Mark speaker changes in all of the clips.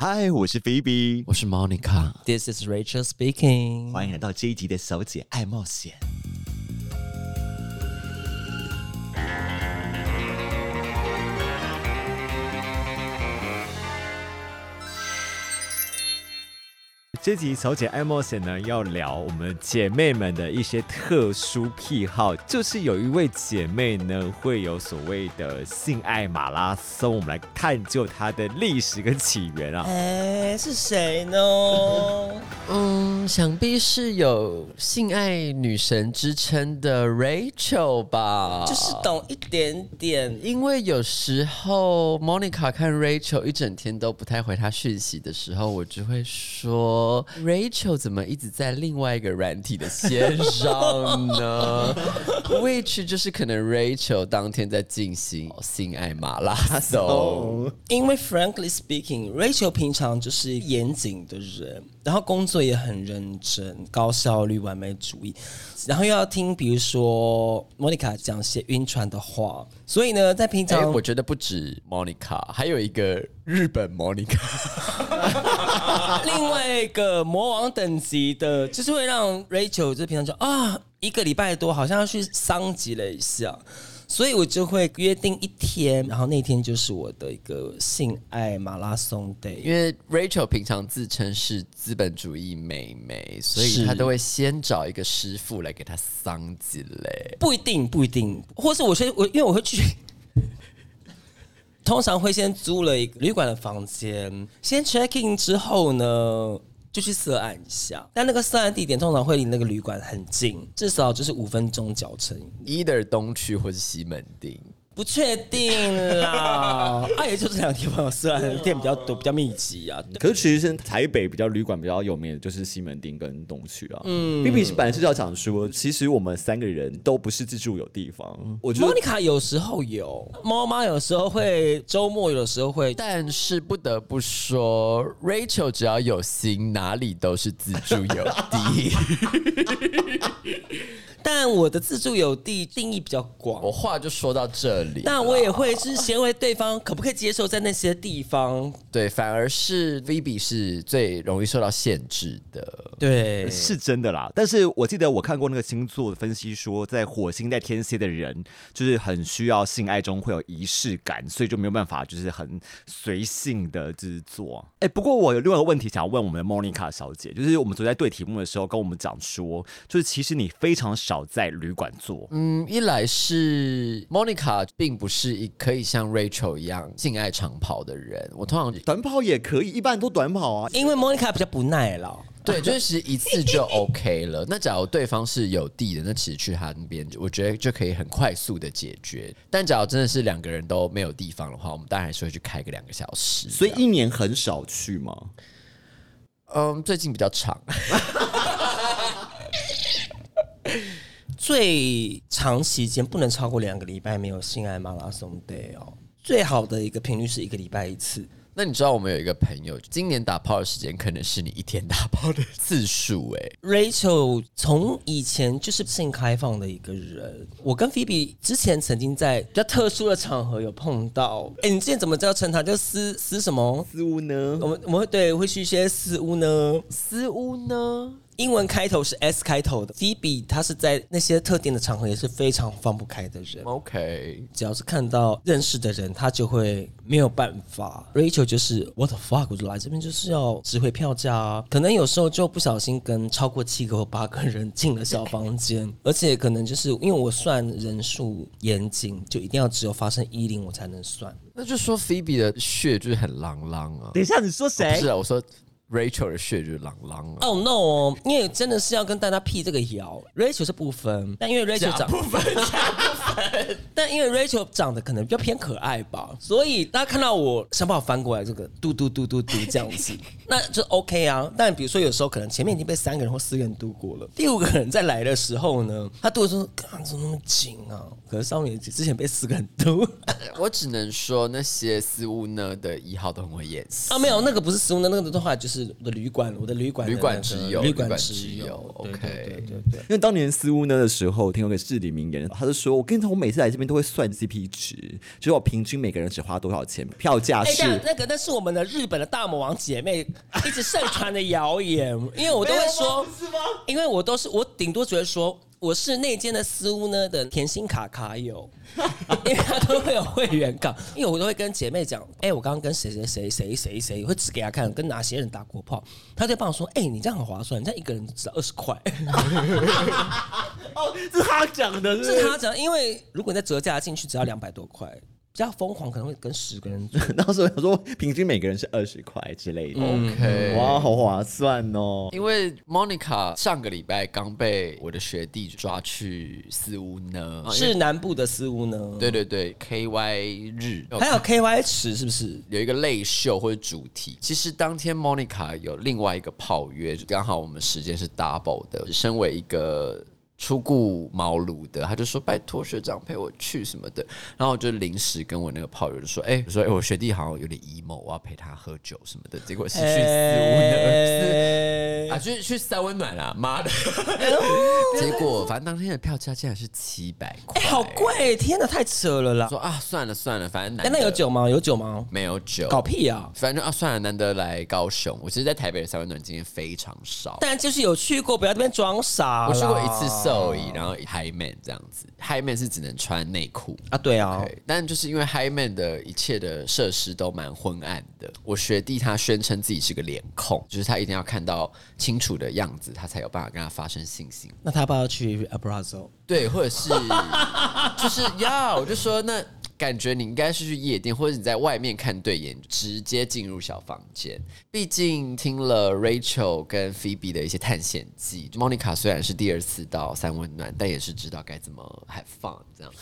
Speaker 1: 嗨，我是菲比，
Speaker 2: 我是 Monica。
Speaker 3: This is Rachel speaking。
Speaker 1: 欢迎来到这一集的小姐爱冒险。 这集小姐爱冒险呢，要聊我们姐妹们的一些特殊癖好，就是有一位姐妹呢，会有所谓的性爱马拉松，我们来探究它的历史跟起源啊。
Speaker 3: 哎，是谁呢？
Speaker 2: 嗯，想必是有性爱女神之称的 Rachel 吧？
Speaker 3: 就是懂一点点。
Speaker 2: 因为有时候 Monica 看 Rachel 一整天都不太回她讯息的时候，我就会说 Rachel 怎么一直在另外一个软体的线上呢？Which 就是可能 Rachel 当天在进行性爱马拉松。
Speaker 3: 因为 frankly speaking，Rachel 平常就是严谨的人，然后工作也很认真、高效率、完美主义，然后又要听比如说 Monica 讲些晕船的话，所以呢，在平
Speaker 2: 哎、
Speaker 3: 常、
Speaker 2: 我觉得不止 Monica，还有一个日本 Monica。
Speaker 3: 另外一个魔王等级的，就是会让 Rachel 就平常就啊，一个礼拜多好像要去桑吉了一下，所以我就会约定一天，然后那天就是我的一个性爱马拉松 day。
Speaker 2: 因为 Rachel 平常自称是资本主义美眉，所以
Speaker 3: 是
Speaker 2: 她都会先找一个师傅来给她桑几嘞。
Speaker 3: 不一定，不一定，或是我先我因为我会去。通常会先租了一个旅馆的房间，先 check in 之后呢，就去涉案一下。但那个涉案地点通常会离那个旅馆很近，至少就是五分钟脚程
Speaker 2: either 东区或是西门町。
Speaker 3: 不确定啦，啊，也就这两个地方有涉案的店比较多，比较密集啊。
Speaker 1: 可是其实是台北比较旅馆比较有名的就是西门町跟东区啊。嗯，B B 是本来是要讲说，其实我们三个人都不是自助有地方。我觉得
Speaker 3: Monica 有时候有，猫妈有时候会，周末有的时候会。
Speaker 2: 但是不得不说，Rachel 只要有心，哪里都是自助有地。
Speaker 3: 但我的自助有地定义比较广
Speaker 2: 我，话就说到这里，
Speaker 3: 那我也会是先问对方可不可以接受在那些地方。
Speaker 2: 对，反而是 Vivi 是最容易受到限制的。
Speaker 3: 对，
Speaker 1: 是真的啦。但是我记得我看过那个星座的分析说，在火星在天蝎的人，就是很需要性爱中会有仪式感，所以就没有办法就是很随性的就是做。哎，不过我有另外一个问题想要问我们的 Monica 小姐，就是我们昨天在对题目的时候跟我们讲说，就是其实你非常少在旅馆做。
Speaker 2: 嗯，一来是 Monica 并不是一可以像 Rachel 一样性爱长跑的人，我通常
Speaker 1: 短跑也可以，一般都短跑啊。
Speaker 3: 因为 Monica 比较不耐劳。
Speaker 2: 对，就是其实一次就 OK 了。那假如对方是有地的，那其实去他那边，我觉得就可以很快速的解决。但假如真的是两个人都没有地方的话，我们当然还是会去开个两个小时。
Speaker 1: 所以一年很少去吗？
Speaker 2: 嗯，最近比较长，
Speaker 3: 最长期间不能超过两个礼拜没有性爱马拉松 day 哦。最好的一个频率是一个礼拜一次。
Speaker 2: 那你知道我们有一个朋友，今年打炮的时间可能是你一天打炮的次数哎、
Speaker 3: Rachel 从以前就是性开放的一个人，我跟 Phoebe 之前曾经在比较特殊的场合有碰到。哎，你之前怎么叫称他？叫私私什么？
Speaker 1: 私屋呢
Speaker 3: 我？们我们会对会去一些私屋呢，
Speaker 2: 私屋呢？
Speaker 3: 英文开头是 S 开头的。Phoebe 她是在那些特定的场合也是非常放不开的人。
Speaker 2: OK，
Speaker 3: 只要是看到认识的人，他就会没有办法。Rachel 就是 What the fuck，我就来这边就是要指挥票价啊。可能有时候就不小心跟超过七个或八个人进了小房间，而且可能就是因为我算人数严谨，就一定要只有发生一零我才能算。
Speaker 2: 那就说 Phoebe 的血就是很朗朗啊。
Speaker 1: 等一下，你说
Speaker 2: 不
Speaker 1: 谁
Speaker 2: 是？啊，我说 Rachel 的血就是朗朗啊。
Speaker 3: 哦、no 哦，因为真的是要跟大家辟这个谣，Rachel 是不分，但因为 Rachel 长
Speaker 2: 不分，
Speaker 3: 但因为 Rachel 长得可能比较偏可爱吧，所以大家看到我想把我翻过来这个嘟嘟嘟嘟嘟这样子，那就 OK 啊。但比如说有时候可能前面已经被三个人或四个人嘟过了，第五个人再来的时候呢，他嘟的时候，干怎么那么紧啊？可是上面之前被四个人嘟
Speaker 2: 我只能说那些私屋呢的一号都很会演戏
Speaker 3: 啊，没有那个不是私物呢，那个的话就是我的旅馆，我的旅馆的
Speaker 2: 旅馆
Speaker 3: 那个
Speaker 2: 之友
Speaker 3: 旅馆之友
Speaker 2: OK
Speaker 3: 对对对对。
Speaker 1: 因为当年私屋呢的时候，听有个至理名言，他就说：“我跟你讲，我每次来这边都会算 CP 值，就是我平均每个人只花多少钱，票价
Speaker 3: 哎，
Speaker 1: 是
Speaker 3: 那个那是我们的日本的大魔王姐妹一直盛传的谣言，因为我都会说，因为我都是我顶多只会说我是那间的私屋呢的甜心卡卡友，因为他都会有会员卡，因为我都会跟姐妹讲，哎、我刚刚跟谁谁谁谁谁谁会指给他看，跟哪些人打过炮，他就帮我说，哎、你这样很划算，你这样一个人只要二十块，
Speaker 1: 哦，是他讲的，是是？
Speaker 3: 是他讲，因为如果你再折价进去只要两百多块，比较疯狂可能会跟十个人住。
Speaker 1: 那时候想说平均每个人是二十块之类的，
Speaker 3: 嗯
Speaker 2: OK，
Speaker 1: 哇，好划算哦。
Speaker 2: 因为 Monica 上个礼拜刚被我的学弟抓去私屋呢，
Speaker 3: 是南部的私屋呢？
Speaker 2: 对对对，KY 日
Speaker 3: 还有 KY 池是不是？
Speaker 2: 有一个类秀或者主题。其实当天 Monica 有另外一个炮约，刚好我们时间是 double 的。身为一个出顾茅庐的，他就说拜托学长陪我去什么的。然后我就临时跟我那个炮友就说，哎、我说哎、我学弟好像有点 emo，我要陪他喝酒什么的。结果失去私屋呢。
Speaker 3: 哎
Speaker 2: 啊，去去三温暖啦，妈的！结果反正当天的票价竟然是七百块，
Speaker 3: 哎，好贵！天哪，太扯了啦！
Speaker 2: 说啊，算了算了，反正难
Speaker 3: 哎，
Speaker 2: 得
Speaker 3: 那有酒吗？有酒吗？
Speaker 2: 没有酒？
Speaker 3: 搞屁啊！
Speaker 2: 反正啊，算了，难得来高雄。我其实，在台北的三温暖经验非常少。
Speaker 3: 但就是有去过，不要这边装傻。
Speaker 2: 我去过一次 Soul，然后 High Man 这样子，High Man 是只能穿内裤。
Speaker 3: 啊，对啊，
Speaker 2: 对，但就是因为 High Man 的一切的设施都蛮昏暗的。我学弟他宣称自己是个脸控，就是他一定要看到清楚的样子，他才有办法跟他发生性行为。
Speaker 3: 那他要不要去 Abrazo？
Speaker 2: 对，或者是就是要，我就说那感觉你应该是去夜店，或者你在外面看对眼，直接进入小房间。毕竟听了 Rachel 跟 Phoebe 的一些探险记，Monica 虽然是第二次到三温暖，但也是知道该怎么 have fun 这样。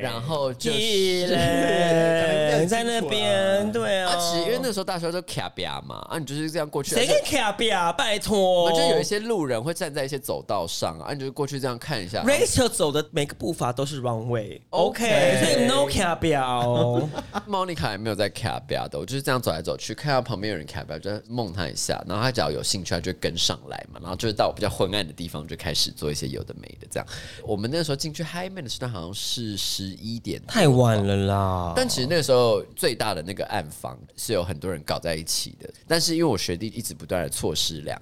Speaker 2: 然后就是。
Speaker 3: 嘞，你 在那边，对啊。
Speaker 2: 啊，其实因为那时候大学都卡比亚嘛，啊，你就是这样过去，
Speaker 3: 谁跟
Speaker 2: 而且
Speaker 3: K 比亚？拜托，
Speaker 2: 就有一些路人会站在一些走道上啊，你就是过去这样看一下。
Speaker 3: Rachel 走的每个步伐都是 runway，OK，、
Speaker 2: OK
Speaker 3: 所以 no 卡表。
Speaker 2: Monica 也没有在 cap 呀的，我就是这样走来走去，看到旁边有人卡表就梦他一下，然后他只要有兴趣，他就会跟上来嘛，然后就是到比较昏暗的地方就开始做一些有的没的这样。我们那时候进去 High Man 的时段好像是十一点，
Speaker 3: 太晚了啦！
Speaker 2: 但其实那个时候最大的那个暗房是有很多人搞在一起的，但是因为我学弟一直不断的错失良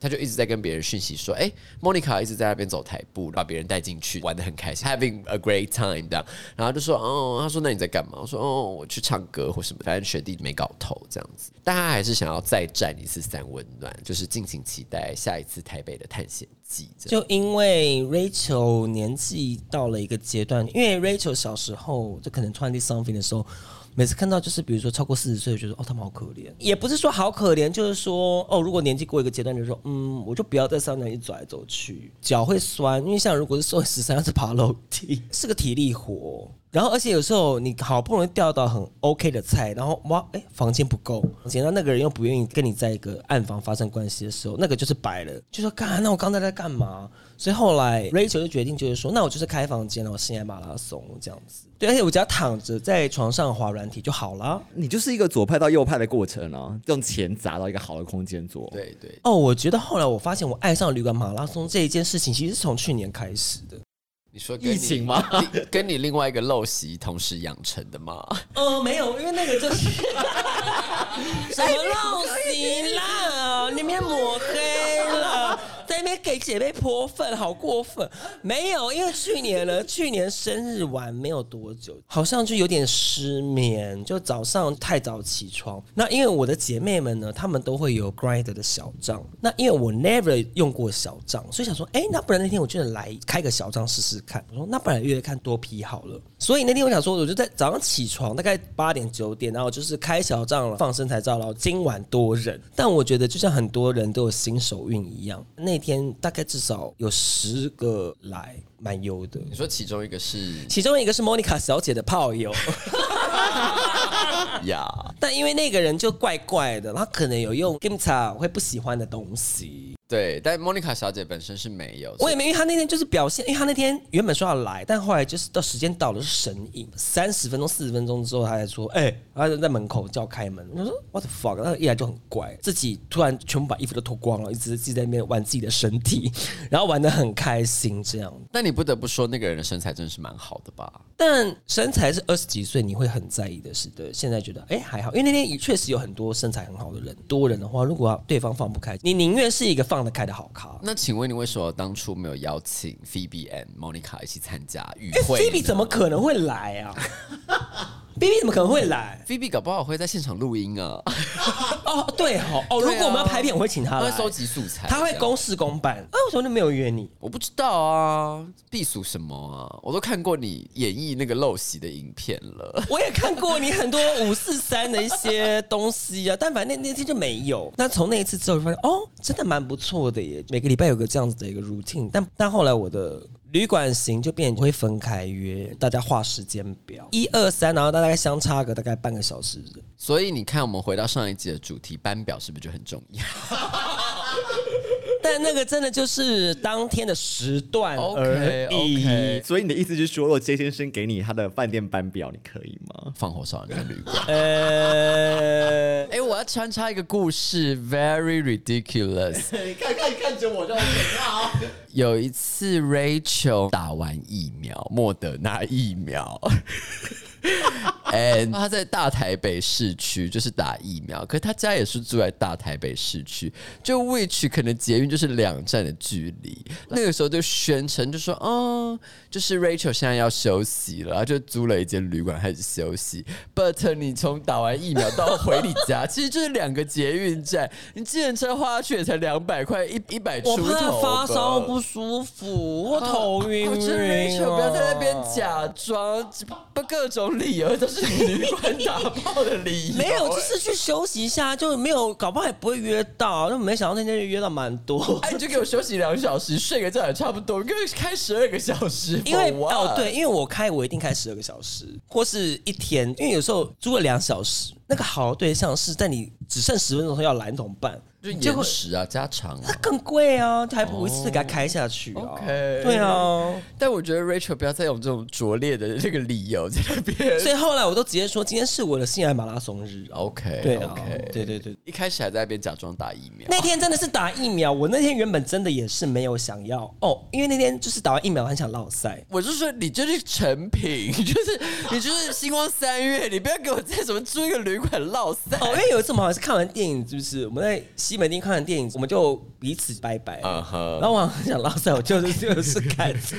Speaker 2: 他就一直在跟别人讯息说，哎、莫妮卡一直在那边走台步，把别人带进去，玩的很开心，having a great time 这样，然后就说，哦，他说那你在干嘛？我说，哦，我去唱歌或什么，反正学弟没搞头这样子，但他还是想要再战一次三温暖，就是敬请期待下一次台北的探险记。
Speaker 3: 就因为 Rachel 年纪到了一个阶段，因为 Rachel 小时候就可能 twenty something 的时候，每次看到就是比如说超过四十岁，觉得哦他们好可怜，也不是说好可怜，就是说哦如果年纪过一个阶段，就是说嗯我就不要在上面一走来走去，脚会酸，因为像如果是瘦十三，要是爬楼梯，是个体力活。然后，而且有时候你好不容易钓到很 OK 的菜，然后哇，哎，房间不够，然后那个人又不愿意跟你在一个暗房发生关系的时候，那个就是白了，就说干，那我刚才在干嘛？所以后来 Rachel 就决定就是说，那我就是开房间了，我性爱马拉松这样子。对，而且我只要躺着在床上滑软体就好了。
Speaker 1: 你就是一个左派到右派的过程啊，用钱砸到一个好的空间做。，
Speaker 2: 对对，
Speaker 3: 哦，我觉得后来我发现我爱上旅馆马拉松这一件事情，其实是从去年开始的。
Speaker 2: 你说你
Speaker 1: 疫情吗
Speaker 2: 跟你另外一个陋习同时养成的吗？
Speaker 3: 呃，没有，因为那个就是 什么陋习啦，你们抹黑边给姐妹泼粪，好过分。没有，因为去年呢，去年生日完没有多久，好像就有点失眠，就早上太早起床。那因为我的姐妹们呢，她们都会有 Grind 的小账，那因为我 never 用过小账，所以想说，哎，那不然那天我就来开个小账试试看。我说那不然约约看多批好了。所以那天我想说，我就在早上起床，大概八点九点，然后就是开小账了，放身材照，然后今晚多人。但我觉得就像很多人都有新手运一样，那天大概至少有十个来，蛮优的。
Speaker 2: 你说其中一个是
Speaker 3: 其中一个是 Monica 小姐的炮友，
Speaker 2: 呀，
Speaker 3: 但因为那个人就怪怪的，他可能有用 Gimta 会不喜欢的东西。
Speaker 2: 对，但 Monica 小姐本身是没有，
Speaker 3: 我也没，因为她那天就是表现，因为她那天原本说要来，但后来就是到时间到了是神隐，三十分钟、四十分钟之后，她才说，哎、他就在门口叫开门。我说 What the fuck？他一来就很乖，自己突然全部把衣服都脱光了，一直自己在那边玩自己的身体，然后玩的很开心这样。
Speaker 2: 但你不得不说，那个人的身材真的是蛮好的吧？
Speaker 3: 但身材是二十几岁，你会很在意的是的。现在觉得哎、还好，因为那天也确实有很多身材很好的人，多人的话，如果要对方放不开，你宁愿是一个放得开的好咖。
Speaker 2: 那请问你为什么当初没有邀请 Phoebe and Monica 一起参加与
Speaker 3: 因为
Speaker 2: 会
Speaker 3: Phoebe 怎么可能会来啊 ？B B 怎么可能会来
Speaker 2: ？Phoebe 搞不好会在现场录音啊，
Speaker 3: 哦，对哦，哦，
Speaker 2: 啊
Speaker 3: 如果我们要拍片，我会请他来
Speaker 2: 他会收集素材，这样
Speaker 3: 他会公事公办。啊，为什么就没有约你？
Speaker 2: 我不知道啊，避暑什么啊？我都看过你演绎那个陋习的影片了。
Speaker 3: 我也看过你很多五四三的一些东西啊，但反正那那天就没有。那从那一次之后，就发现哦，真的蛮不错的耶。每个礼拜有个这样子的一个 routine，但但后来我的旅馆型就变会分开约，大家画时间表，一二三，然后大概相差个大概半个小时。
Speaker 2: 所以你看，我们回到上一集的主题，班表是不是就很重要
Speaker 3: 但那个真的就是当天的时段而已。
Speaker 2: ？OK，OK，
Speaker 1: 所以你的意思就是说，如果杰先生给你他的饭店班表，你可以吗？
Speaker 2: 放火烧人家旅馆。
Speaker 3: 呃，
Speaker 2: 哎、我要穿插一个故事，very ridiculous。
Speaker 1: 你看看看着我就很可怕。
Speaker 2: 有一次，Rachel 打完疫苗，莫德纳疫苗。And 他在大台北市区就是打疫苗，可是他家也是住在大台北市区，就 which 可能捷运就是两站的距离。那个时候就宣称就说，哦，就是 Rachel 现在要休息了，然后就租了一间旅馆开始休息。But 你从打完疫苗到回你家，其实就是两个捷运站，你计程车花去也才两百块，一一百出
Speaker 3: 我
Speaker 2: 头我。
Speaker 3: 怕发烧不舒服，我头晕
Speaker 2: 我觉得
Speaker 3: 晕、
Speaker 2: Rachel 不要在那边
Speaker 3: 啊。
Speaker 2: 假装，不各种理由都是旅馆打炮的理由。
Speaker 3: 没有，就是去休息一下，就没有，搞不好也不会约到。就没想到那天就约到蛮多。
Speaker 2: 哎，你就给我休息两小时，睡个觉也差不多。你给我开十二个小时，
Speaker 3: 因为哦对，因为我开我一定开十二个小时，或是一天，因为有时候租了两小时，那个好的对象是在你只剩十分钟的时候要来，你怎么办？
Speaker 2: 就
Speaker 3: 结果
Speaker 2: 延时啊，加长啊。
Speaker 3: 更贵啊，还不如一次给它开下去啊。
Speaker 2: OK
Speaker 3: 对啊。
Speaker 2: 但我觉得 Rachel 不要再用这种拙劣的这个理由在那边。
Speaker 3: 所以后来我都直接说，今天是我的性爱马拉松日啊。
Speaker 2: OK，
Speaker 3: 对啊
Speaker 2: OK，
Speaker 3: 对对对。
Speaker 2: 一开始还在那边假装打疫苗。
Speaker 3: 那天真的是打疫苗，我那天原本真的也是没有想要哦，因为那天就是打完疫苗很想落赛。
Speaker 2: 我就说你就是成品，就是你就是星光三月，你不要给我在什么租一个旅馆落赛。
Speaker 3: 哦，因为有一次我们好像是看完电影，是不是？我们在西门町看完电影，我们就彼此拜拜。然后我很想拉塞，我就是就是看错，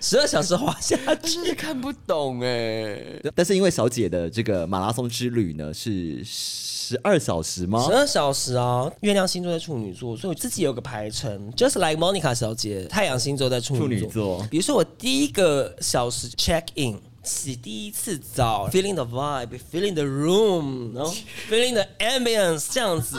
Speaker 3: 十二小时滑下去。
Speaker 2: 真是看不懂哎。
Speaker 1: 但是因为小姐的这个马拉松之旅呢是十二小时吗
Speaker 3: 十？二小时啊！月亮星座在处女座，所以我自己有个排程，just like Monica 小姐，太阳星座在处
Speaker 1: 处
Speaker 3: 女座。
Speaker 1: 女座
Speaker 3: 比如说我第一个小时 check in。洗第一次澡，feeling the vibe，feeling the room，然后 feeling the ambience 这样子，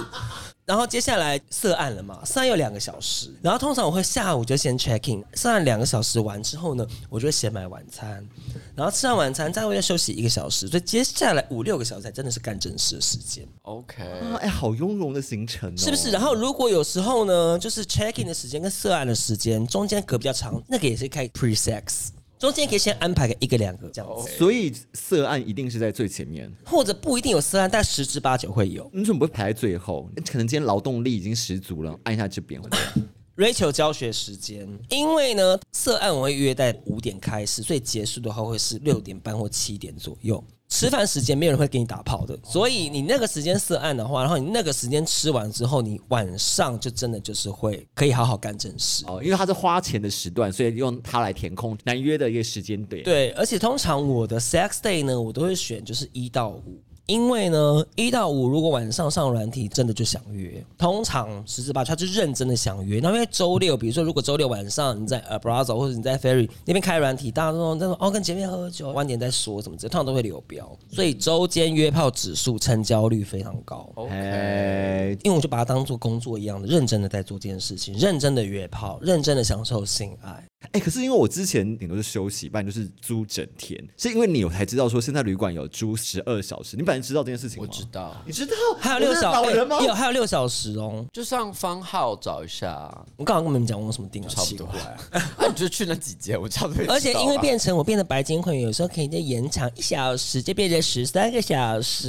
Speaker 3: 然后接下来涉案了嘛，涉案有两个小时，然后通常我会下午就先 check in，涉案两个小时完之后呢，我就会先买晚餐，然后吃完晚餐再会再休息一个小时，所以接下来五六个小时才真的是干正事的时间。
Speaker 2: OK，
Speaker 1: 啊，哎，好雍容的行程哦，
Speaker 3: 是不是？然后如果有时候呢，就是 check in 的时间跟涉案的时间中间隔比较长，那个也是可以 pre sex，中间可以先安排个一个两个这样子，
Speaker 1: 所以色案一定是在最前面，
Speaker 3: 或者不一定有涉案，但十之八九会有。
Speaker 1: 你怎么不会排在最后？可能今天劳动力已经十足了，按一下这边。
Speaker 3: Rachel 教学时间，因为呢，涉案我会约在五点开始，所以结束的话会是六点半或七点左右。吃饭时间没有人会给你打炮的，所以你那个时间涉案的话，然后你那个时间吃完之后，你晚上就真的就是会可以好好干正事。
Speaker 1: 哦，因为它是花钱的时段，所以用它来填空难约的一个时间点。，
Speaker 3: 对，而且通常我的 sex day 呢，我都会选就是一到五。因为呢，一到五如果晚上上软体，真的就想约。通常十之八九，他就认真的想约。那因为周六，比如说如果周六晚上你在 Abrazo 或者你在 Ferry 那边开软体，大家都说那种哦跟姐妹喝酒，晚点再说什么之类，通常都会留标。所以周间约炮指数成交率非常高。
Speaker 2: OK，
Speaker 1: 哎，
Speaker 3: 因为我就把它当做工作一样的，认真的在做这件事情，认真的约炮，认真的享受性爱。
Speaker 1: 哎、可是因为我之前顶多是休息，不然就是租整天，是因为你我才知道说现在旅馆有租十二小时。你本来知道这件事情吗？
Speaker 2: 我知，道，
Speaker 1: 你知道？
Speaker 3: 还有六小
Speaker 1: 老人吗？
Speaker 3: 哎有还有六小时哦。
Speaker 2: 就上方号找一下，
Speaker 3: 我刚刚跟你们讲，我有什么订啊？
Speaker 2: 差不多
Speaker 3: 奇怪。
Speaker 2: 啊，你就去那几间，我差不多。
Speaker 3: 而且因为变成我变得白金会员，有时候可以再延长一小时，就变成十三个小时。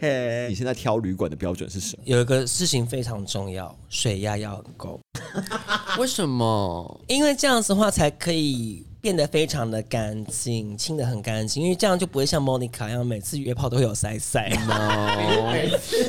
Speaker 1: 嘿，你现在挑旅馆的标准是什么？
Speaker 3: 有一个事情非常重要，水压要很够，
Speaker 2: 为什么？
Speaker 3: 因为这样子的话才可以变得非常的干净，清的很干净。因为这样就不会像 Monica 一样，每次约炮都会有塞塞。
Speaker 2: No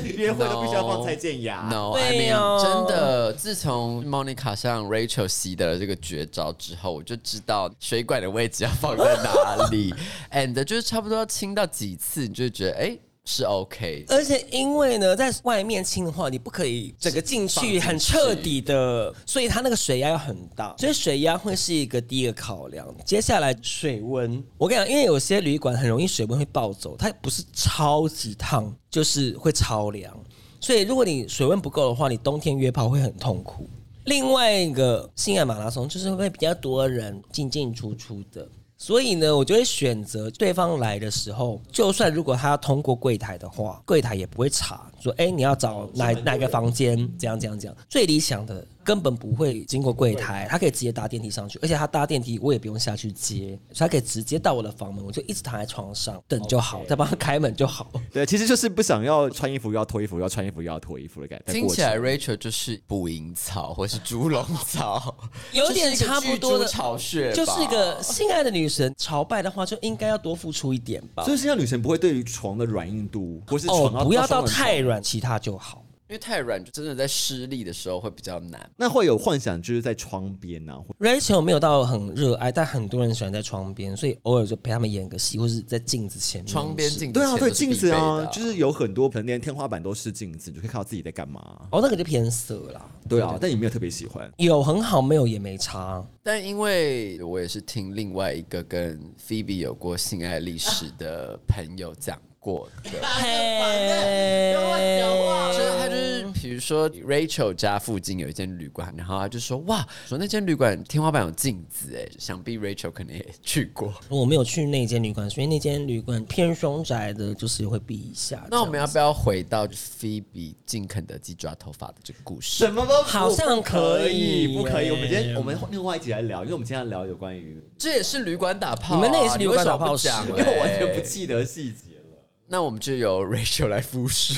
Speaker 1: 约会都必须要放蔡健雅。
Speaker 2: No，
Speaker 3: 对
Speaker 2: I mean,
Speaker 3: 呀
Speaker 2: 真的，自从 Monica 向 Rachel 习得了这个绝招之后，我就知道水管的位置要放在哪里，and 就是差不多要清到几次，你就觉得哎、是 OK 的。
Speaker 3: 而且因为呢，在外面清的话，你不可以整个进去很彻底的，所以它那个水压要很大，所以水压会是一个第一个考量。接下来水温，我跟你讲，因为有些旅馆很容易水温会暴走，它不是超级烫，就是会超凉。所以如果你水温不够的话，你冬天约炮会很痛苦。另外一个性爱马拉松就是会比较多人进进出出的，所以呢，我就会选择对方来的时候，就算如果他要通过柜台的话，柜台也不会查说，哎，你要找哪哪个房间，怎样怎样怎样。最理想的根本不会经过柜台，他可以直接搭电梯上去，而且他搭电梯我也不用下去接，所以他可以直接到我的房门，我就一直躺在床上等就好，再帮他开门就好。
Speaker 1: 对，其实就是不想要穿衣服又要脱衣服，又要穿衣服又要脱衣服的感觉。
Speaker 2: 听起来 Rachel 就是捕蝇草或是猪笼草，
Speaker 3: 有点差不多的
Speaker 2: 就是一个巨猪巢穴，
Speaker 3: 就是一个性爱的女神朝拜的话，就应该要多付出一点吧
Speaker 1: 所。以现在女神不会对于床的软硬度，或是
Speaker 3: 哦
Speaker 1: 床，
Speaker 3: 不要到太软，其他就好。
Speaker 2: 因为太软，就真的在施力的时候会比较难。
Speaker 1: 那会有幻想，就是在窗边啊，或
Speaker 3: Rachel 没有到很热爱，但很多人喜欢在窗边，所以偶尔就陪他们演个戏，或是在镜子前面。
Speaker 2: 窗边镜子
Speaker 1: 对啊，对镜子啊，就是有很多可能连天花板都是镜子，你就可以看到自己在干嘛。
Speaker 3: 哦，那个就偏色啦。
Speaker 1: 对啊，但你没有特别喜欢。
Speaker 3: 有很好，没有也没差。
Speaker 2: 但因为我也是听另外一个跟 Phoebe 有过性爱历史的朋友讲过的，就是他就是比如说 Rachel 家附近有一间旅馆，然后他就说哇，说那间旅馆天花板有镜子哎，想必 Rachel 可能也去过。
Speaker 3: 我没有去那间旅馆，所以那间旅馆偏凶宅的，就是会避一下。
Speaker 2: 那我们要不要回到 Phoebe 进肯德基抓头发的这个故事？
Speaker 1: 什么都
Speaker 3: 好像可以
Speaker 1: 不可以？
Speaker 3: 耶
Speaker 1: 我们今天我们另外一集来聊，因为我们今天要聊有关于，
Speaker 2: 这也是旅馆打炮啊、
Speaker 3: 你们那也是旅馆打炮
Speaker 2: 你为什么不讲
Speaker 3: 史
Speaker 1: 因为我完全
Speaker 2: 嘞
Speaker 1: 不记得细节了。
Speaker 2: 那我们就由 Rachel 来复述。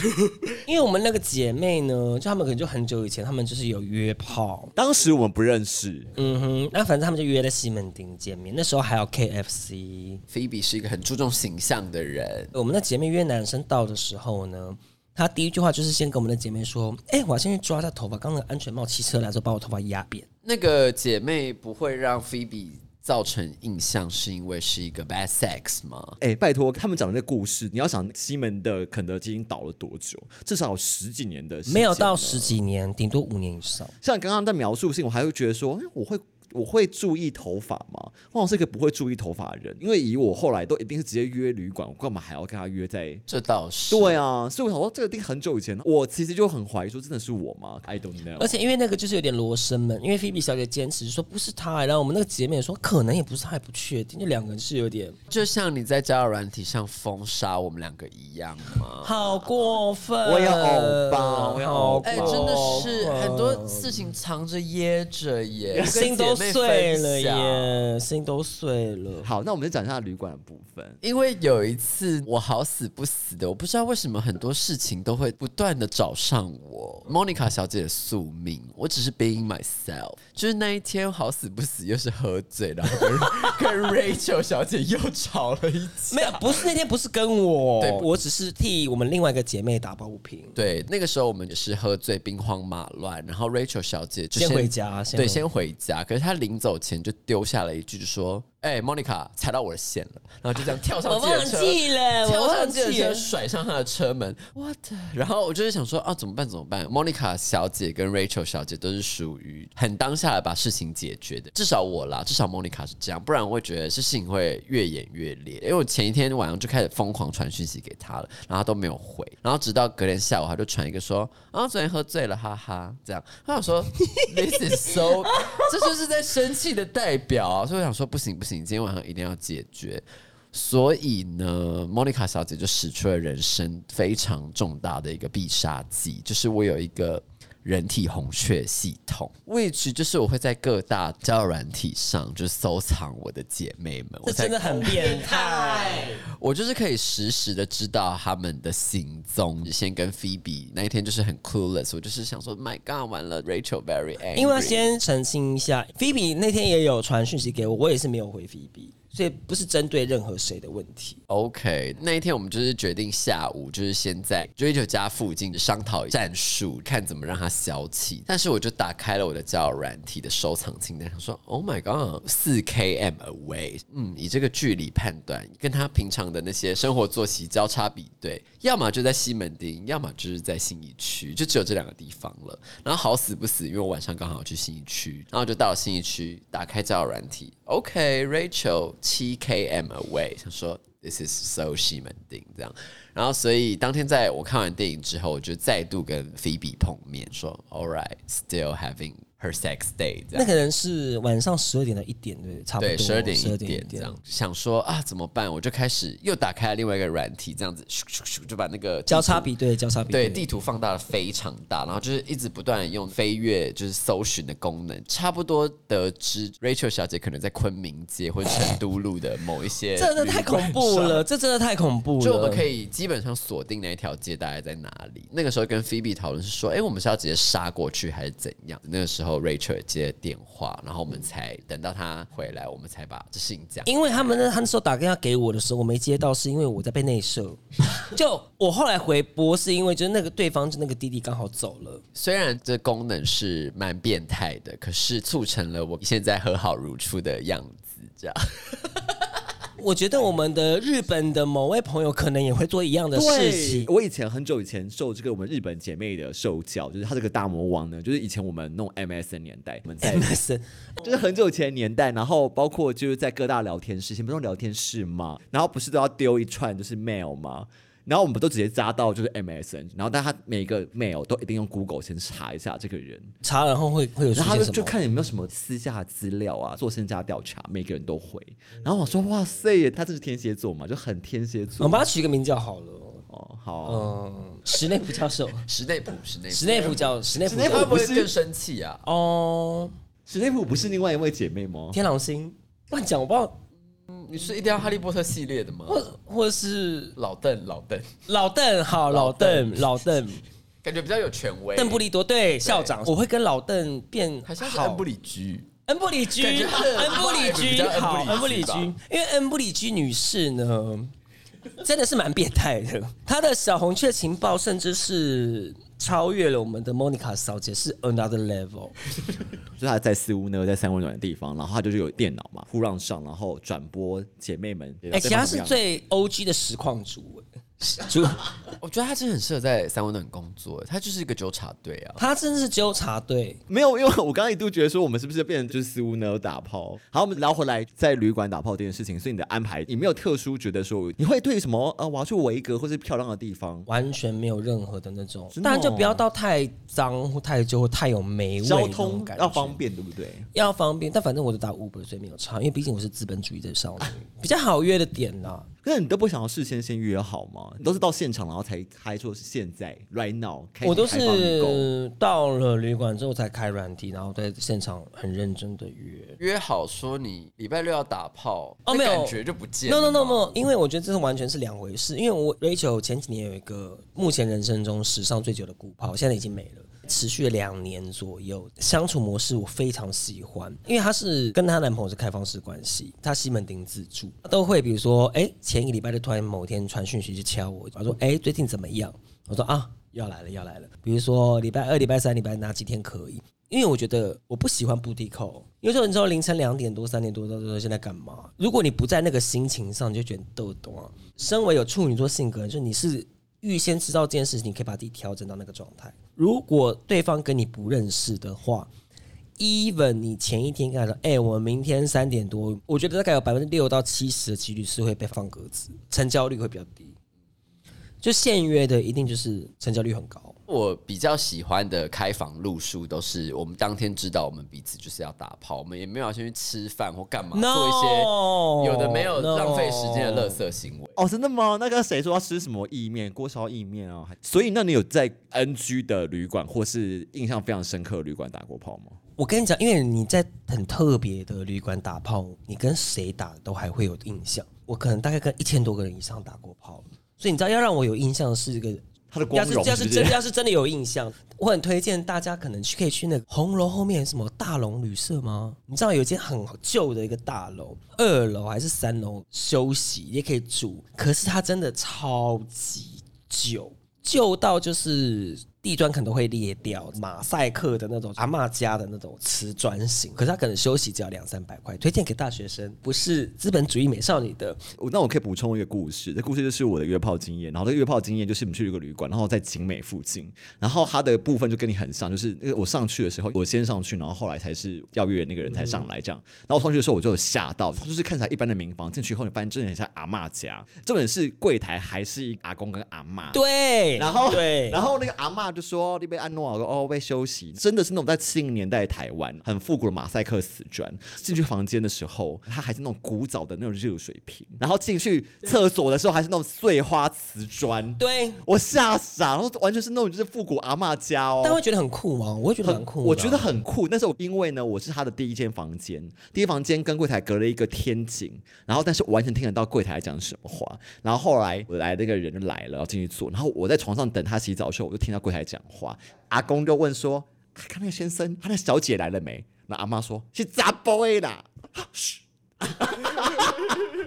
Speaker 3: 因为我们那个姐妹呢，就她们可能就很久以前，她们就是有约炮，
Speaker 1: 当时我们不认识，
Speaker 3: 嗯哼，那反正他们就约在西门町见面，那时候还有 KFC。
Speaker 2: Phoebe 是一个很注重形象的人，
Speaker 3: 我们那姐妹约男生到的时候呢，她第一句话就是先跟我们的姐妹说：“哎、我要先去抓她头发，刚刚那个安全帽骑车来的时候把我头发压扁。
Speaker 2: 那个姐妹不会让 Phoebe 造成印象，是因为是一个 bad sex 吗？
Speaker 1: 哎、拜托，他们讲的那故事，你要想西门的肯德基已经倒了多久？至少有十几年的时间，
Speaker 3: 没有到十几年，顶多五年以上。
Speaker 1: 像刚刚在描述性，我还会觉得说，哎、我会我会注意头发吗？我是一个不会注意头发的人，因为以我后来都一定是直接约旅馆，我干嘛还要跟他约在？
Speaker 2: 这倒是。
Speaker 1: 对啊，所以我想说，这个一定很久以前，我其实就很怀疑说，真的是我吗？I don't know。
Speaker 3: 而且因为那个就是有点罗生门，因为菲比小姐坚持说不是她，然后我们那个姐妹说可能也不是她，也不确定，就两个人是有点
Speaker 2: 就像你在交友软体上封杀我们两个一样吗？
Speaker 3: 好过分。
Speaker 1: 我要欧巴我要欧巴
Speaker 2: 哎、真的是很多事情藏着掖着耶，
Speaker 3: 心都
Speaker 2: 妹
Speaker 3: 碎了。耶，心都碎了。
Speaker 1: 好，那我们就讲一下旅馆的部分。
Speaker 2: 因为有一次我好死不死的，我不知道为什么很多事情都会不断的找上我。Monica 小姐的宿命，我只是 being myself。就是那一天好死不死又是喝醉，然后跟跟 Rachel 小姐又吵了一架。
Speaker 3: 没有，不是那天不是跟我，
Speaker 2: 对
Speaker 3: 我只是替我们另外一个姐妹打抱不平。
Speaker 2: 对，那个时候我们也是喝醉，兵荒马乱，然后 Rachel 小姐就
Speaker 3: 先回家，
Speaker 2: 对，
Speaker 3: 回
Speaker 2: 先回家。可是她他临走前就丢下了一句，说：“哎、莫妮卡踩到我的线了，然后就这样跳上
Speaker 3: 我忘
Speaker 2: 计程车，
Speaker 3: 记了，
Speaker 2: 跳
Speaker 3: 我忘
Speaker 2: 上
Speaker 3: 记了。
Speaker 2: 甩上他的车门，what？然后我就是想说啊，怎么办？怎么办？Monica 小姐跟 Rachel 小姐都是属于很当下的把事情解决的，至少我啦，至少 Monica 是这样，不然我会觉得是事情会越演越烈。因为我前一天晚上就开始疯狂传讯息给他了，然后他都没有回，然后直到隔天下午他就传一个说啊，昨天喝醉了，哈哈，这样。他想说 This is so，这就是在生气的代表啊，所以我想说不行不行，今天晚上一定要解决。所以呢，莫妮卡小姐就使出了人生非常重大的一个必杀技，就是我有一个人体红雀系统，which 就是我会在各大交友软体上就收藏我的姐妹们，
Speaker 3: 这真的很变态。
Speaker 2: 我就是可以实时的知道他们的行踪。先跟 Phoebe 那一天就是很 clueless，我就是想说，My God，完了，Rachel very angry，
Speaker 3: 因为要先澄清一下，Phoebe 那天也有传讯息给我，我也是没有回菲比，所以不是针对任何谁的问题。
Speaker 2: OK，那一天我们就是决定下午就是先在 Rachel 家附近商讨战术，看怎么让他消气。但是我就打开了我的交友软体的收藏清单，想说 Oh my God，四 km away，嗯，以这个距离判断，跟他平常的那些生活作息交叉比对，要么就在西门町，要么就是在信义区，就只有这两个地方了。然后好死不死，因为我晚上刚好要去信义区，然后就到了信义区，打开交友软体 ，OK，Rachel 七 km away，想说。This is so 西门町这样，然后所以当天在我看完电影之后，我就再度跟 Phoebe 碰面，说 All right, still having her sex day 这样。
Speaker 3: 那可能是晚上十二点到一点，对，差不多
Speaker 2: 对，十二点
Speaker 3: 12
Speaker 2: 一点这样，想说啊怎么办？我就开始又打开了另外一个软体，这样子咻咻咻就把那个
Speaker 3: 交叉比对，交叉比
Speaker 2: 对地图放大了非常大，然后就是一直不断用飞跃就是搜寻的功能，差不多得知 Rachel 小姐可能在昆明街或者成都路的某一些，
Speaker 3: 这真的太恐怖了，。这真的太恐怖了。
Speaker 2: 就我们可以基本上锁定那一条街大概在哪里。那个时候跟 Phoebe 讨论是说，哎、我们是要直接杀过去还是怎样？那个时候 Rachel 接了电话，然后我们才等到他回来，我们才把这事情讲。
Speaker 3: 因为他们那他那时候打电话给我的时候，我没接到，是因为我在被内射。就我后来回拨，是因为就是那个对方就那个弟弟刚好走了。
Speaker 2: 虽然这功能是蛮变态的，可是促成了我现在和好如初的样子，这样。
Speaker 3: 我觉得我们的日本的某位朋友可能也会做一样的事情，。
Speaker 1: 我以前很久以前受这个我们日本姐妹的受教，就是她这个大魔王呢，就是以前我们弄 MSN 年代，我们在
Speaker 3: MSN
Speaker 1: 就是很久以前年代，然后包括就是在各大聊天室，以前不是用聊天室嘛？然后不是都要丢一串就是 mail 吗？然后我们都直接加到就是 MSN，然后但他每个 mail 都一定用 Google 先查一下这个人，
Speaker 3: 查然后会会有
Speaker 1: 然后他就
Speaker 3: 现什么？
Speaker 1: 就看有没有什么私下资料啊，做身家调查，每个人都回。然后我说哇塞，他这是天蝎座嘛，就很天蝎座。
Speaker 3: 我们把它取个名叫好了。
Speaker 1: 哦，好啊、
Speaker 3: 嗯，史内普教授，
Speaker 2: 史内普，史内普，
Speaker 3: 史内普教，史内普
Speaker 1: 史内普
Speaker 2: 会不会更生气啊？
Speaker 3: 哦，
Speaker 1: 史内普不是另外一位姐妹吗？
Speaker 3: 天狼星乱讲，我不知道，
Speaker 2: 你是一定要哈利波特系列的吗？
Speaker 3: 或或是
Speaker 2: 老邓，老邓，
Speaker 3: 老邓，好，
Speaker 2: 老
Speaker 3: 老邓，老邓，
Speaker 2: 感觉比较有权威。
Speaker 3: 邓布利多对校长，我会跟老邓变
Speaker 2: 好像是
Speaker 3: 好。
Speaker 2: 恩布里居，
Speaker 3: 恩布里居，
Speaker 2: 感觉他的
Speaker 3: 恩布里居
Speaker 2: 比较恩布里居
Speaker 3: 好，恩布里居，因为恩布里居女士呢，真的是蛮变态的。他的小红雀情报甚至是超越了我们的 Monica 小姐，是 another level。
Speaker 1: 就是他在四屋呢，在三温暖的地方，然后他就是有电脑嘛，互让上，然后转播姐妹们。
Speaker 3: 哎、其实她是最 OG 的实况主，主
Speaker 2: 我觉得他真的很适合在三温暖工作，他就是一个纠察队啊。
Speaker 3: 他真的是纠察队。
Speaker 1: 没有，因为我刚刚一度觉得说，我们是不是变成就是私屋呢打炮？好，我们聊回来，在旅馆打炮这件事情，所以你的安排，你没有特殊觉得说你会对什么呃，我要去维格或是漂亮的地方，
Speaker 3: 完全没有任何的那种，当然就不要到太脏或太旧或太有霉味
Speaker 1: 交通
Speaker 3: 感
Speaker 1: 要方便，对不对？
Speaker 3: 要方便，但反正我都打 Uber，所以没有差，因为毕竟我是资本主义的少女，比较好约的点啦。
Speaker 1: 可是你都不想要事先先约好吗？你都是到现场然后才开说是现在 right now，开
Speaker 3: 我都是到了旅馆之后才开软体，然后在现场很认真的约。
Speaker 2: 约好说你礼拜六要打炮，
Speaker 3: 哦没有
Speaker 2: 感觉就不见
Speaker 3: No
Speaker 2: 了
Speaker 3: no。no no，因为我觉得这是完全是两回事。因为我 Rachel 前几年有一个目前人生中史上最久的顾炮，现在已经没了。持续了两年左右，相处模式我非常喜欢，因为她是跟她男朋友是开放式关系，她西门町自助，都会比如说，哎、前一个礼拜就突然某天传讯息就敲我，他说，哎、最近怎么样？我说啊，要来了，要来了。比如说礼拜二、礼拜三、礼拜哪几天可以？因为我觉得我不喜欢布地扣，有时候你知道凌晨两点多、三点多都说现在干嘛？如果你不在那个心情上，你就觉得都懂啊。身为有处女座性格，就是你是预先知道这件事情，你可以把自己调整到那个状态。如果对方跟你不认识的话，even 你前一天跟他说，哎、我们明天三点多，我觉得大概有百分之六到七十的几率是会被放鸽子，成交率会比较低。就现约的一定就是成交率很高。
Speaker 2: 我比较喜欢的开房路数都是我们当天知道我们彼此就是要打炮，我们也没有先去吃饭或干嘛
Speaker 3: No，
Speaker 2: 做一些有的没有
Speaker 3: no
Speaker 2: 浪费时间的垃圾行为。
Speaker 1: 哦，真的吗？那个谁说要吃什么意面，锅烧意面啊？还所以那你有在 NG 的旅馆或是印象非常深刻的旅馆打过炮吗？
Speaker 3: 我跟你讲，因为你在很特别的旅馆打炮，你跟谁打都还会有印象。我可能大概跟一千多个人以上打过炮，所以你知道要让我有印象是一个。
Speaker 1: 他的光
Speaker 3: 要是要是
Speaker 1: 不
Speaker 3: 真要是真的有印象，我很推荐大家可能去可以去那个红楼后面什么大龙旅社吗？你知道有一间很旧的一个大楼，二楼还是三楼休息也可以住，可是它真的超级旧，旧到就是地砖可能都会裂掉，马赛克的那种阿嬷家的那种瓷砖型，可是它可能休息只要两三百块，推荐给大学生，不是资本主义美少女的。
Speaker 1: 我那我可以补充一个故事，这故事就是我的约炮经验。然后这个约炮经验就是我们去一个旅馆，然后在景美附近，然后它的部分就跟你很像，就是那个我上去的时候，我先上去，然后后来才是要约那个人才上来这样。然后我上去的时候我就有吓到，就是看起来一般的民房，进去以后你发现真的很像阿嬷家，重点是柜台还是阿公跟阿嬷。
Speaker 3: 对，
Speaker 1: 然后
Speaker 3: 对，
Speaker 1: 然后那个阿嬷就说：“你被安诺我说哦，被休息，真的是那种在七零年代的台湾很复古的马赛克瓷砖。进去房间的时候，它还是那种古早的那种热水瓶，然后进去厕所的时候还是那种碎花瓷砖。
Speaker 3: 对，
Speaker 1: 我吓傻，然后完全是那种就是复古阿嬷家哦。
Speaker 3: 但会觉得很酷吗？我会觉得很酷
Speaker 1: 我觉得很酷，但是我因为呢，我是他的第一间房间，第一房间跟柜台隔了一个天井，然后但是我完全听得到柜台讲什么话。然后后来我来那个人就来了，然后进去坐，然后我在床上等他洗澡的时候，我就听到柜台讲话，阿公就问说：“啊看那个先生，他那小姐来了没？”那阿妈说：“是杂 boy 啦。啊”嘘。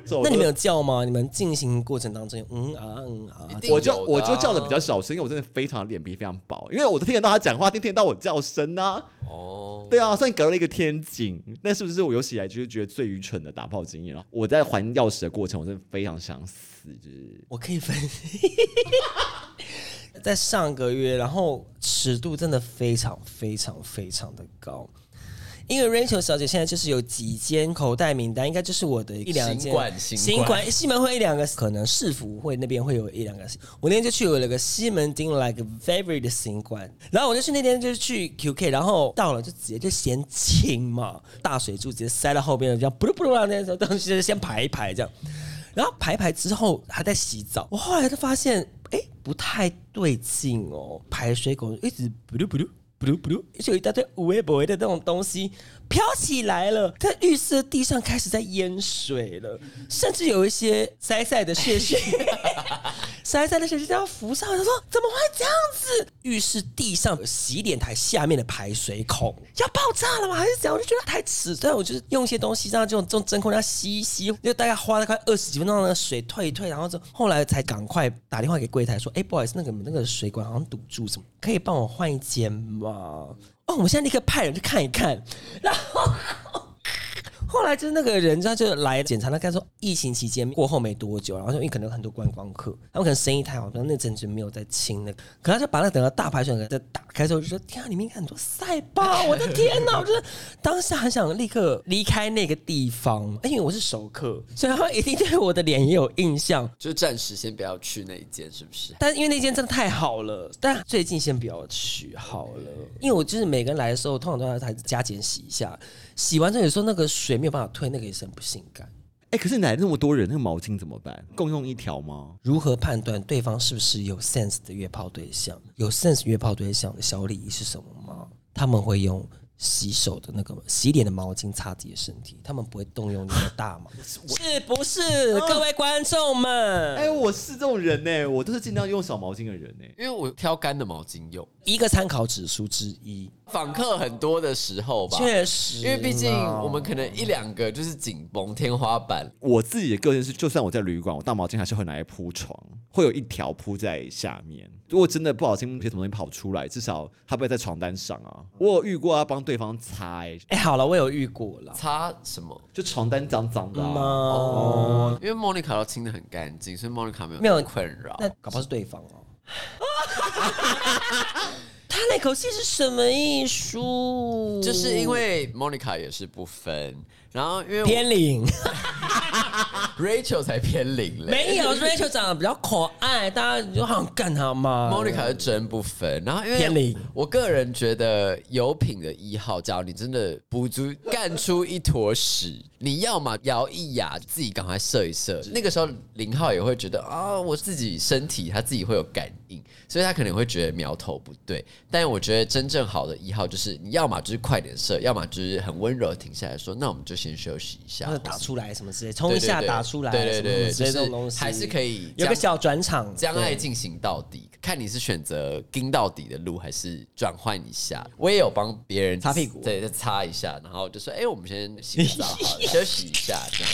Speaker 1: 所以我就
Speaker 3: 那你们有叫吗？你们进行过程当中，嗯啊嗯啊，
Speaker 1: 我就我就叫的
Speaker 2: 啊
Speaker 1: 比较小声，因为我真的非常脸皮非常薄，因为我都听得到他讲话，听听得到我叫声啊。
Speaker 2: 哦，
Speaker 1: 对啊，算隔了一个天井，那是不是我有史以来就是觉得最愚蠢的打炮经验了？我在还钥匙的过程，我真的非常想死，就是
Speaker 3: 我可以分析。在上个月，然后尺度真的非常非常非常的高。因为 Rachel 小姐现在就是有几间口袋名单，应该就是我的一两间
Speaker 2: 新馆新
Speaker 3: 新
Speaker 2: 冠
Speaker 3: 冠西门会一两个，可能市府会那边会有一两个。我那天就去有了个西门町 like favorite 的新馆，然后我就去那天就是去 QK，然后到了就直接就先清嘛，大水柱直接塞到后边，这样不噜不噜啊那种东西就先排一排这样。然后排一排之后还在洗澡，我后来就发现，哎，不太对劲哦，排水口一直不噜不噜。不噜不噜，就有一大堆无微不微的那种东西飘起来了，在浴室的地上开始在淹水了，甚至有一些塞塞的血血，塞塞的血血这样浮上来，他说怎么会这样子？浴室地上有洗脸台下面的排水孔要爆炸了吗？还是怎样？我就觉得太迟钝，我就是用一些东西让这种这种真空让它吸一吸，就大概花了快二十几分钟让那个水退一退，然后就后来才赶快打电话给柜台说，哎、不好意思，那个那个水管好像堵住，什么可以帮我换一间吗？哦，我们现在立刻派人去看一看，然后。后来就是那个人，家就来检查，他看说疫情期间过后没多久，然后就因为可能有很多观光客，他们可能生意太好，那阵子没有在清那个，可他就把那等到大排水给打开之后，就说天啊，里面很多塞包，我的天哪！我就是当下很想立刻离开那个地方，因为我是熟客，所以他们一定对我的脸也有印象。
Speaker 2: 就暂时先不要去那一间，是不是？
Speaker 3: 但是因为那间真的太好了，但最近先不要去好了，因为我就是每个人来的时候，通常都要还加减洗一下，洗完之后有时候那个水没有办法退，那个也是很不性感。
Speaker 1: 哎、可是你来那么多人，那个毛巾怎么办？共用一条吗？
Speaker 3: 如何判断对方是不是有 sense 的约炮对象？有 sense 约炮对象的小礼仪是什么吗？他们会用洗手的那个洗脸的毛巾擦自己的身体，他们不会动用你的大毛，是不是？各位观众们，
Speaker 1: 哎、我是这种人呢、我都是尽量用小毛巾的人呢、
Speaker 2: 因为我挑干的毛巾用，
Speaker 3: 一个参考指数之一，
Speaker 2: 访客很多的时候吧，
Speaker 3: 确实，
Speaker 2: 因为毕竟我们可能一两个就是紧绷天花板，
Speaker 1: 我自己的个性是，就算我在旅馆，我大毛巾还是会拿来铺床，会有一条铺在下面。如果真的不小心有什么东西跑出来，至少它不会在床单上啊。我有遇过要帮对方擦、欸，
Speaker 3: 哎，好了，我有遇过了。
Speaker 2: 擦什么？
Speaker 1: 就床单脏脏的、啊。
Speaker 3: 哦，
Speaker 2: 因为 Monica 都清的很干净，所以 Monica 没有
Speaker 3: 没有
Speaker 2: 困扰。
Speaker 3: 那搞不好是对方哦。他那口气是什么艺术？
Speaker 2: 就是因为 Monica 也是不分，然后因为我
Speaker 3: 偏零，
Speaker 2: Rachel 才偏零嘞，
Speaker 3: 没有 Rachel 长得比较可爱，大家就好像干他嘛。
Speaker 2: Monica 是真不分，然后因为
Speaker 3: 偏零
Speaker 2: 我个人觉得有品的一号，假如你真的补足干出一坨屎，你要么摇一牙，自己赶快射一射。那个时候零号也会觉得啊，我自己身体他自己会有感应，所以他可能会觉得苗头不对。但我觉得真正好的一号就是你要么就是快点射，要么就是很温柔停下来说，那我们就先休息一下
Speaker 3: 或者，打出来什么之类，冲一下打出来，
Speaker 2: 对对对，
Speaker 3: 这种东西
Speaker 2: 是还是可以
Speaker 3: 有个小转场，
Speaker 2: 将爱
Speaker 3: 对
Speaker 2: 进行到底，看你是选择跟到底的路，还是转换一下。我也有帮别人
Speaker 3: 擦屁股
Speaker 2: 对，再擦一下，然后就说：“哎、我们先洗个澡好了，休息一下这样。”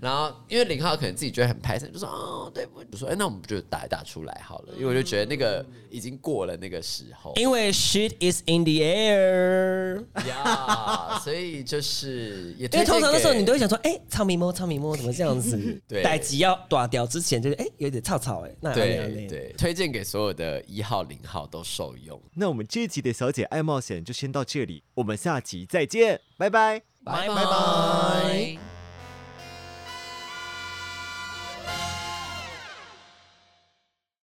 Speaker 2: 然后因为零号可能自己觉得很排斥，就说：“哦，对不起。”就说：“哎、那我们就打一打出来好了。”因为我就觉得那个已经过了那个时候
Speaker 3: 因为 shit is in the air。
Speaker 2: 呀 所以就是也
Speaker 3: 因为通常那时候你都会想说，哎、唱迷摸，唱迷摸，怎么这样子？
Speaker 2: 对
Speaker 3: 待机要断掉之前，就是哎、有点吵吵哎，那
Speaker 2: 对对，推荐给所有的一号、零号都受用。
Speaker 4: 那我们这一集的小姐爱冒险就先到这里，我们下集再见，拜拜。
Speaker 3: 拜
Speaker 2: 拜拜